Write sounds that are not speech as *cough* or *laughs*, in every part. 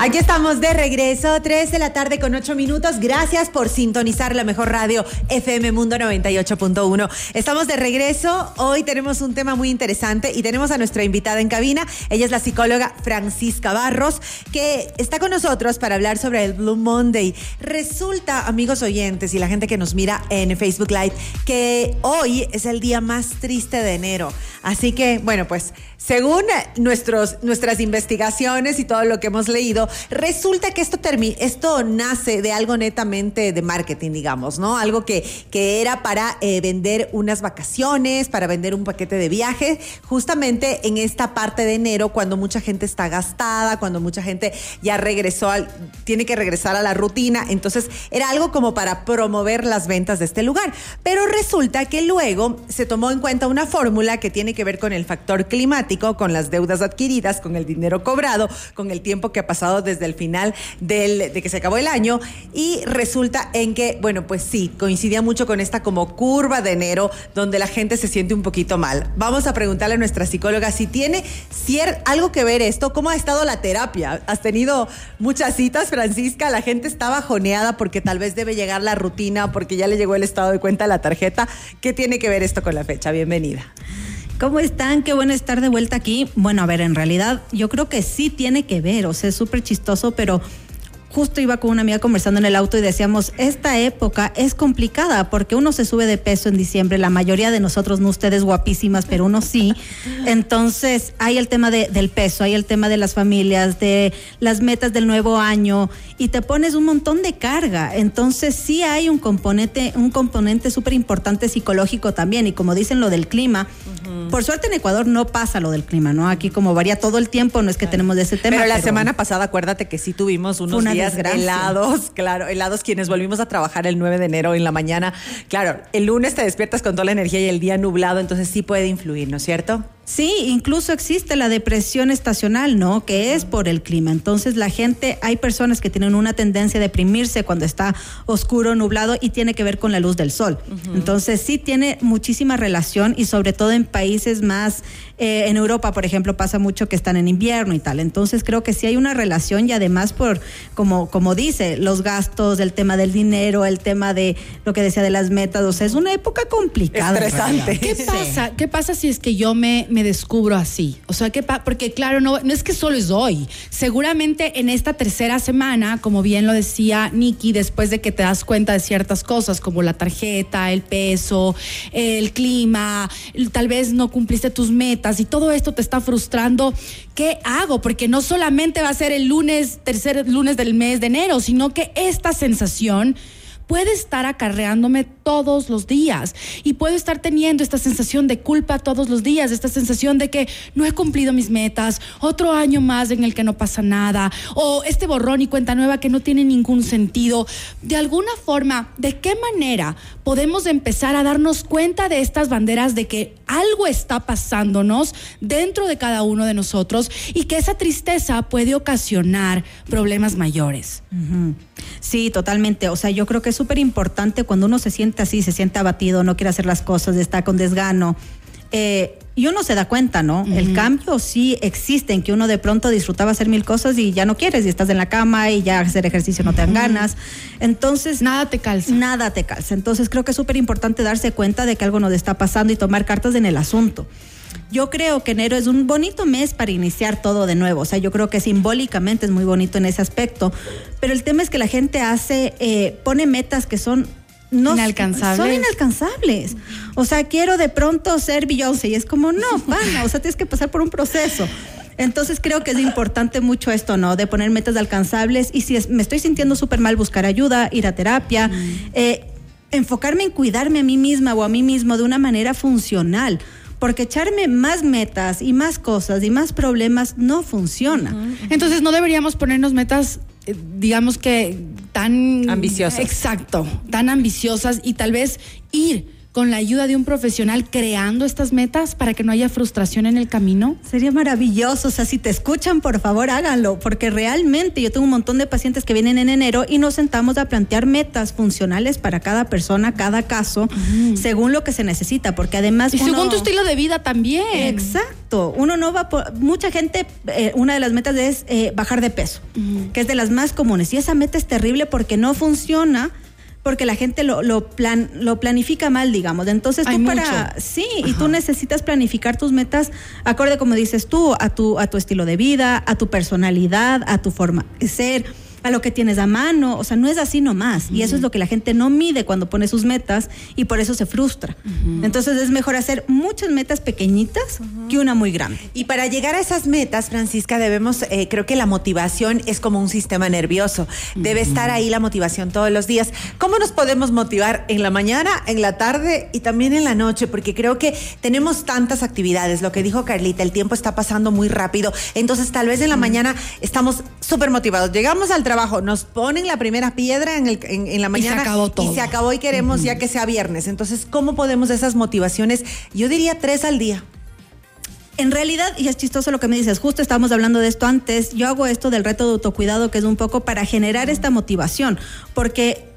Aquí estamos de regreso, 3 de la tarde con 8 minutos. Gracias por sintonizar la mejor radio FM Mundo 98.1. Estamos de regreso. Hoy tenemos un tema muy interesante y tenemos a nuestra invitada en cabina. Ella es la psicóloga Francisca Barros, que está con nosotros para hablar sobre el Blue Monday. Resulta, amigos oyentes y la gente que nos mira en Facebook Live, que hoy es el día más triste de enero. Así que, bueno, pues según nuestros, nuestras investigaciones y todo lo que hemos leído, resulta que esto, esto nace de algo netamente de marketing, digamos, ¿no? Algo que, que era para eh, vender unas vacaciones, para vender un paquete de viaje, justamente en esta parte de enero, cuando mucha gente está gastada, cuando mucha gente ya regresó, al, tiene que regresar a la rutina. Entonces, era algo como para promover las ventas de este lugar. Pero resulta que luego se tomó en cuenta una fórmula que tiene que ver con el factor climático con las deudas adquiridas, con el dinero cobrado, con el tiempo que ha pasado desde el final del, de que se acabó el año y resulta en que, bueno, pues sí, coincidía mucho con esta como curva de enero donde la gente se siente un poquito mal. Vamos a preguntarle a nuestra psicóloga si tiene algo que ver esto, cómo ha estado la terapia. Has tenido muchas citas, Francisca, la gente está bajoneada porque tal vez debe llegar la rutina, porque ya le llegó el estado de cuenta a la tarjeta. ¿Qué tiene que ver esto con la fecha? Bienvenida. ¿Cómo están? Qué bueno estar de vuelta aquí. Bueno, a ver, en realidad yo creo que sí tiene que ver, o sea, es súper chistoso, pero justo iba con una amiga conversando en el auto y decíamos, esta época es complicada porque uno se sube de peso en diciembre, la mayoría de nosotros, no ustedes guapísimas, pero uno sí. Entonces hay el tema de, del peso, hay el tema de las familias, de las metas del nuevo año y te pones un montón de carga. Entonces sí hay un componente, un componente súper importante psicológico también y como dicen lo del clima, por suerte en Ecuador no pasa lo del clima, ¿no? Aquí como varía todo el tiempo, no es que tenemos de ese tema. Pero la semana pasada acuérdate que sí tuvimos unos helados, *laughs* claro, helados quienes volvimos a trabajar el 9 de enero en la mañana. Claro, el lunes te despiertas con toda la energía y el día nublado, entonces sí puede influir, ¿no es cierto? Sí, incluso existe la depresión estacional, ¿no? Que es por el clima. Entonces la gente, hay personas que tienen una tendencia a deprimirse cuando está oscuro, nublado y tiene que ver con la luz del sol. Entonces sí tiene muchísima relación y sobre todo en países más, eh, en Europa, por ejemplo, pasa mucho que están en invierno y tal. Entonces creo que sí hay una relación y además por, como, como dice, los gastos, el tema del dinero, el tema de lo que decía de las metas, o sea, es una época complicada. Estresante. ¿Qué pasa? ¿Qué pasa si es que yo me me descubro así? O sea, que porque claro, no, no es que solo es hoy. Seguramente en esta tercera semana, como bien lo decía Nikki, después de que te das cuenta de ciertas cosas como la tarjeta, el peso, el clima, tal vez no cumpliste tus metas y todo esto te está frustrando, ¿qué hago? Porque no solamente va a ser el lunes, tercer lunes del mes de enero, sino que esta sensación puede estar acarreándome todos los días y puedo estar teniendo esta sensación de culpa todos los días, esta sensación de que no he cumplido mis metas, otro año más en el que no pasa nada, o este borrón y cuenta nueva que no tiene ningún sentido. De alguna forma, ¿de qué manera podemos empezar a darnos cuenta de estas banderas de que algo está pasándonos dentro de cada uno de nosotros y que esa tristeza puede ocasionar problemas mayores? Sí, totalmente. O sea, yo creo que es súper importante cuando uno se siente así, se siente abatido, no quiere hacer las cosas, está con desgano. Eh, y uno se da cuenta, ¿no? El cambio sí existe, en que uno de pronto disfrutaba hacer mil cosas y ya no quieres, y estás en la cama y ya hacer ejercicio no te dan ganas. Entonces. Nada te calza. Nada te calza. Entonces creo que es súper importante darse cuenta de que algo nos está pasando y tomar cartas en el asunto. Yo creo que enero es un bonito mes para iniciar todo de nuevo. O sea, yo creo que simbólicamente es muy bonito en ese aspecto. Pero el tema es que la gente hace, eh, pone metas que son no inalcanzables. Son inalcanzables. O sea, quiero de pronto ser Beyoncé y es como, no, *laughs* pana, o sea, tienes que pasar por un proceso. Entonces creo que es importante mucho esto, ¿no? De poner metas alcanzables y si me estoy sintiendo súper mal, buscar ayuda, ir a terapia, eh, enfocarme en cuidarme a mí misma o a mí mismo de una manera funcional porque echarme más metas y más cosas y más problemas no funciona. Entonces no deberíamos ponernos metas, eh, digamos que tan ambiciosas. Exacto, tan ambiciosas y tal vez ir con la ayuda de un profesional creando estas metas para que no haya frustración en el camino? Sería maravilloso. O sea, si te escuchan, por favor, háganlo, porque realmente yo tengo un montón de pacientes que vienen en enero y nos sentamos a plantear metas funcionales para cada persona, cada caso, según lo que se necesita, porque además... Y según tu estilo de vida también. Exacto. Uno no va por... Mucha gente, eh, una de las metas es eh, bajar de peso, que es de las más comunes. Y esa meta es terrible porque no funciona porque la gente lo, lo, plan, lo planifica mal, digamos. Entonces tú para... Sí, y tú necesitas planificar tus metas acorde, como dices tú, a tu, a tu estilo de vida, a tu personalidad, a tu forma de ser a lo que tienes a mano, o sea, no es así nomás. Y eso es lo que la gente no mide cuando pone sus metas y por eso se frustra. Entonces es mejor hacer muchas metas pequeñitas que una muy grande. Y para llegar a esas metas, Francisca, debemos, eh, creo que la motivación es como un sistema nervioso. Debe estar ahí la motivación todos los días. ¿Cómo nos podemos motivar en la mañana, en la tarde y también en la noche? Porque creo que tenemos tantas actividades. Lo que dijo Carlita, el tiempo está pasando muy rápido. Entonces tal vez en la mañana estamos súper motivados. Llegamos al trabajo, nos ponen la primera piedra en, el, en, la mañana. Y se acabó todo. Y se acabó y queremos ya que sea viernes. Entonces, ¿cómo podemos esas motivaciones? Yo diría tres al día. En realidad, y es chistoso lo que me dices, justo estábamos hablando de esto antes, yo hago esto del reto de autocuidado que es un poco para generar esta motivación, porque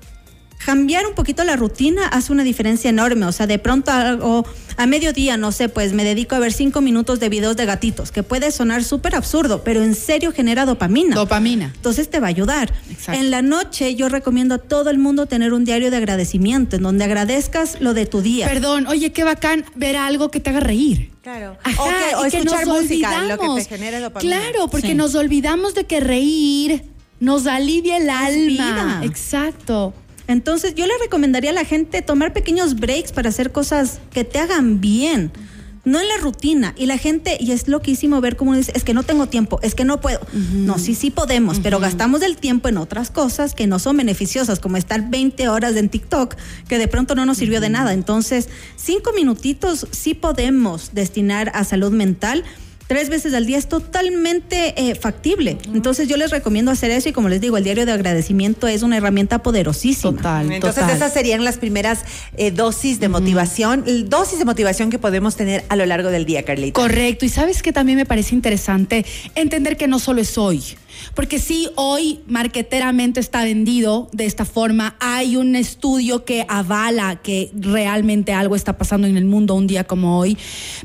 cambiar un poquito la rutina hace una diferencia enorme. O sea, de pronto algo, a mediodía, no sé, pues me dedico a ver cinco minutos de videos de gatitos, que puede sonar súper absurdo, pero en serio genera dopamina. Dopamina. Entonces te va a ayudar. En la noche yo recomiendo a todo el mundo tener un diario de agradecimiento, en donde agradezcas lo de tu día. Perdón, oye, qué bacán ver algo que te haga reír. Claro. o, escuchar música, lo que te genere dopamina. Claro, porque nos olvidamos de que reír nos alivia el alma. Exacto. Entonces yo le recomendaría a la gente tomar pequeños breaks para hacer cosas que te hagan bien. No en la rutina. Y la gente, y es loquísimo ver cómo dice, es que no tengo tiempo, es que no puedo. No, sí, sí podemos, pero gastamos el tiempo en otras cosas que no son beneficiosas, como estar 20 horas en TikTok, que de pronto no nos sirvió de nada. Entonces, cinco minutitos sí podemos destinar a salud mental tres veces al día es totalmente eh, factible. Entonces yo les recomiendo hacer eso y como les digo, el diario de agradecimiento es una herramienta poderosísima. Total. Entonces esas serían las primeras eh, dosis de motivación, dosis de motivación que podemos tener a lo largo del día, Carlita. Correcto. Y sabes que también me parece interesante entender que no solo es hoy. Porque sí, hoy marqueteramente está vendido de esta forma. Hay un estudio que avala que realmente algo está pasando en el mundo un día como hoy,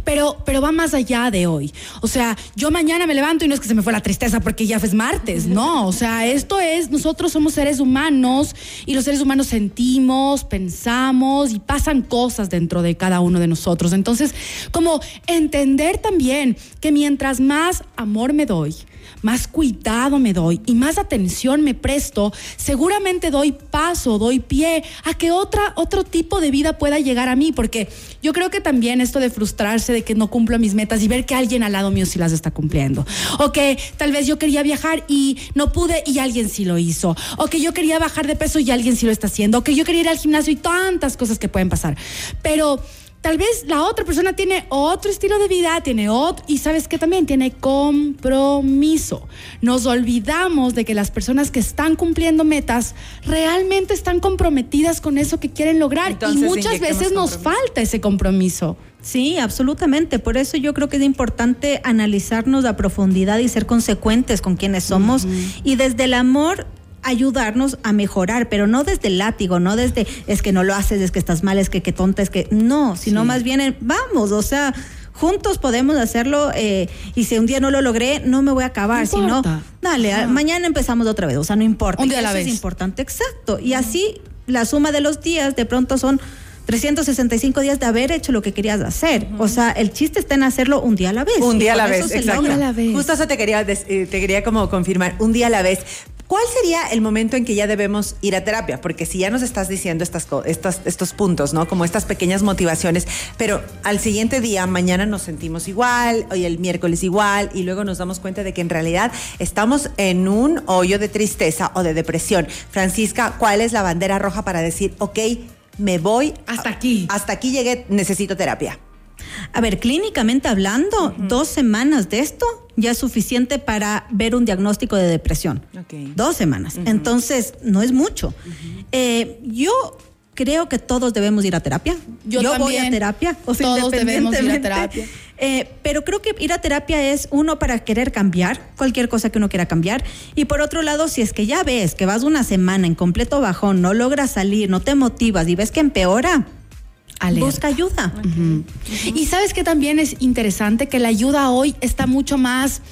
pero, pero va más allá de hoy. O sea, yo mañana me levanto y no es que se me fue la tristeza porque ya es martes, no. O sea, esto es, nosotros somos seres humanos y los seres humanos sentimos, pensamos y pasan cosas dentro de cada uno de nosotros. Entonces, como entender también que mientras más amor me doy, más cuidado me doy y más atención me presto, seguramente doy paso, doy pie a que otra, otro tipo de vida pueda llegar a mí, porque yo creo que también esto de frustrarse de que no cumplo mis metas y ver que alguien al lado mío sí las está cumpliendo, o que tal vez yo quería viajar y no pude y alguien sí lo hizo, o que yo quería bajar de peso y alguien sí lo está haciendo, o que yo quería ir al gimnasio y tantas cosas que pueden pasar, pero tal vez la otra persona tiene otro estilo de vida, tiene otro, y sabes que también tiene compromiso. Nos olvidamos de que las personas que están cumpliendo metas realmente están comprometidas con eso que quieren lograr. Y muchas veces nos falta ese compromiso. Sí, absolutamente. Por eso yo creo que es importante analizarnos a profundidad y ser consecuentes con quienes somos. Y desde el amor ayudarnos a mejorar, pero no desde el látigo, no desde es que no lo haces, es que estás mal, es que qué tonta, es que no, sino más bien vamos, o sea, juntos podemos hacerlo eh, y si un día no lo logré, no me voy a acabar, sino dale, mañana empezamos otra vez, o sea, no importa. Un día a la Eso vez. Es importante, exacto. Y así la suma de los días de pronto son 365 días de haber hecho lo que querías hacer. O sea, el chiste está en hacerlo un día a la vez. Un día a la vez, exacto. Un día a la vez. Justo eso te quería, eh, te quería como confirmar, un día a la vez. ¿Cuál sería el momento en que ya debemos ir a terapia? Porque si ya nos estás diciendo estas, estas, estos puntos, ¿no? Como estas pequeñas motivaciones, pero al siguiente día, mañana nos sentimos igual, hoy el miércoles igual, y luego nos damos cuenta de que en realidad estamos en un hoyo de tristeza o de depresión. Francisca, ¿cuál es la bandera roja para decir, ok, me voy. Hasta aquí. Hasta aquí llegué, necesito terapia. A ver, clínicamente hablando, dos semanas de esto ya es suficiente para ver un diagnóstico de depresión. Dos semanas. Entonces, no es mucho. Eh, yo creo que todos debemos ir a terapia. Yo voy a terapia. O sea, Todos debemos ir a terapia. *laughs* Eh, pero creo que ir a terapia es uno para querer cambiar, cualquier cosa que uno quiera cambiar. Y por otro lado, si es que ya ves que vas una semana en completo bajón, no logras salir, no te motivas y ves que empeora, Alerta. busca ayuda. Y sabes que también es interesante que la ayuda hoy está mucho más,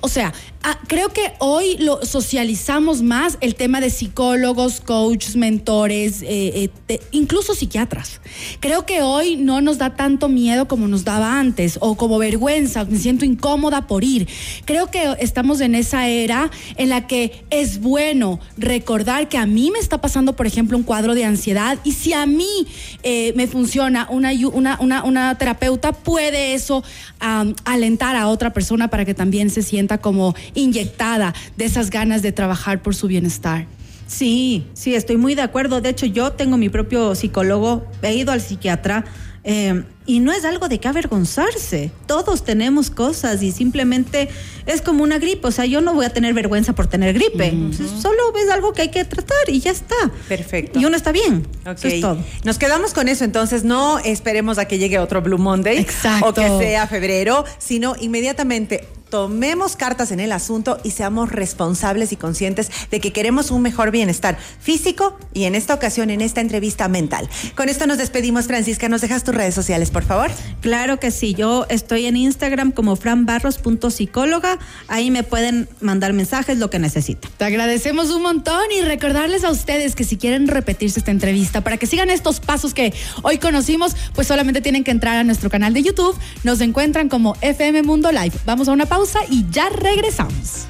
o sea, ah, creo que hoy lo socializamos más el tema de psicólogos, coaches, mentores, eh, eh, incluso psiquiatras. Creo que hoy no nos da tanto miedo como nos daba antes o como vergüenza, me siento incómoda por ir. Creo que estamos en esa era en la que es bueno recordar que a mí me está pasando, por ejemplo, un cuadro de ansiedad y si a mí eh, me funciona ayu- una, una, una terapeuta, puede eso alentar a otra persona para que también se sienta como inyectada de esas ganas de trabajar por su bienestar. Sí, sí, estoy muy de acuerdo. De hecho, yo tengo mi propio psicólogo, he ido al psiquiatra eh, y no es algo de qué avergonzarse. Todos tenemos cosas y simplemente es como una gripe. O sea, yo no voy a tener vergüenza por tener gripe. Solo es algo que hay que tratar y ya está. Perfecto. Y uno está bien. Ok. Eso es todo. Nos quedamos con eso, entonces no esperemos a que llegue otro Blue Monday Exacto. o que sea febrero, sino inmediatamente tomemos cartas en el asunto y seamos responsables y conscientes de que queremos un mejor bienestar físico y en esta ocasión en esta entrevista mental. Con esto nos despedimos, Francisca. ¿Nos dejas tus redes sociales, por favor? Claro que sí. Yo estoy en Instagram como franbarros.psicóloga. Ahí me pueden mandar mensajes, lo que necesiten. Te agradecemos un montón y recordarles a ustedes que si quieren repetirse esta entrevista para que sigan estos pasos que hoy conocimos, pues solamente tienen que entrar a nuestro canal de YouTube. Nos encuentran como FM Mundo Live. Vamos a una y ya regresamos.